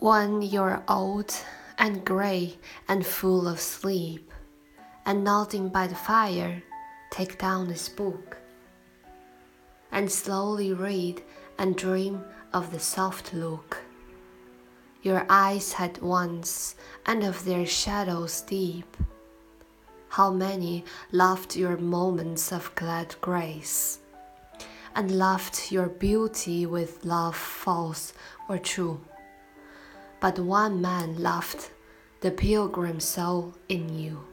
When you're old and grey and full of sleep, and nodding by the fire, take down this book and slowly read and dream of the soft look your eyes had once, and of their shadows deep. How many loved your moments of glad grace, and loved your beauty with love false or true. But one man loved the pilgrim soul in you,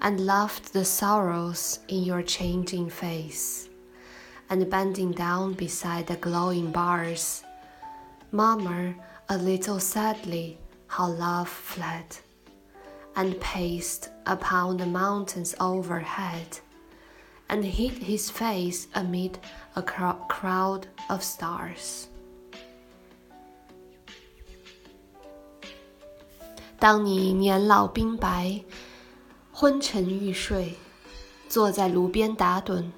and loved the sorrows in your changing face, and bending down beside the glowing bars, murmur a little sadly how love fled, and paced upon the mountains overhead, and hid his face amid a crowd of stars. 当你年老鬓白，昏沉欲睡，坐在炉边打盹，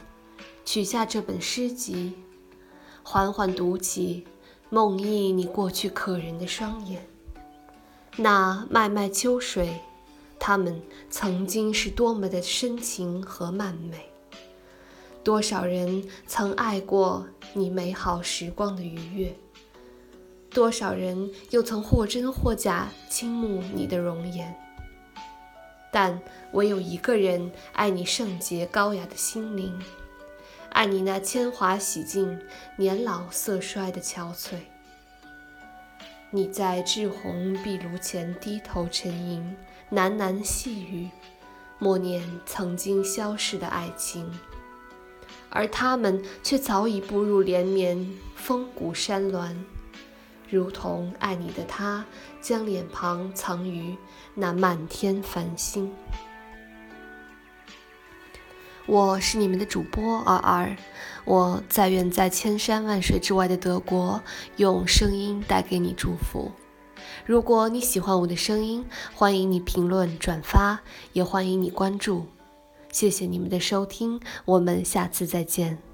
取下这本诗集，缓缓读起。梦忆你过去可人的双眼，那脉脉秋水，他们曾经是多么的深情和曼美。多少人曾爱过你美好时光的愉悦，多少人又曾或真或假倾慕你的容颜。但唯有一个人爱你圣洁高雅的心灵。爱你那铅华洗尽、年老色衰的憔悴。你在炙红壁炉前低头沉吟，喃喃细语，默念曾经消逝的爱情。而他们却早已步入连绵峰谷山峦，如同爱你的他，将脸庞藏于那漫天繁星。我是你们的主播儿儿，我在远在千山万水之外的德国，用声音带给你祝福。如果你喜欢我的声音，欢迎你评论转发，也欢迎你关注。谢谢你们的收听，我们下次再见。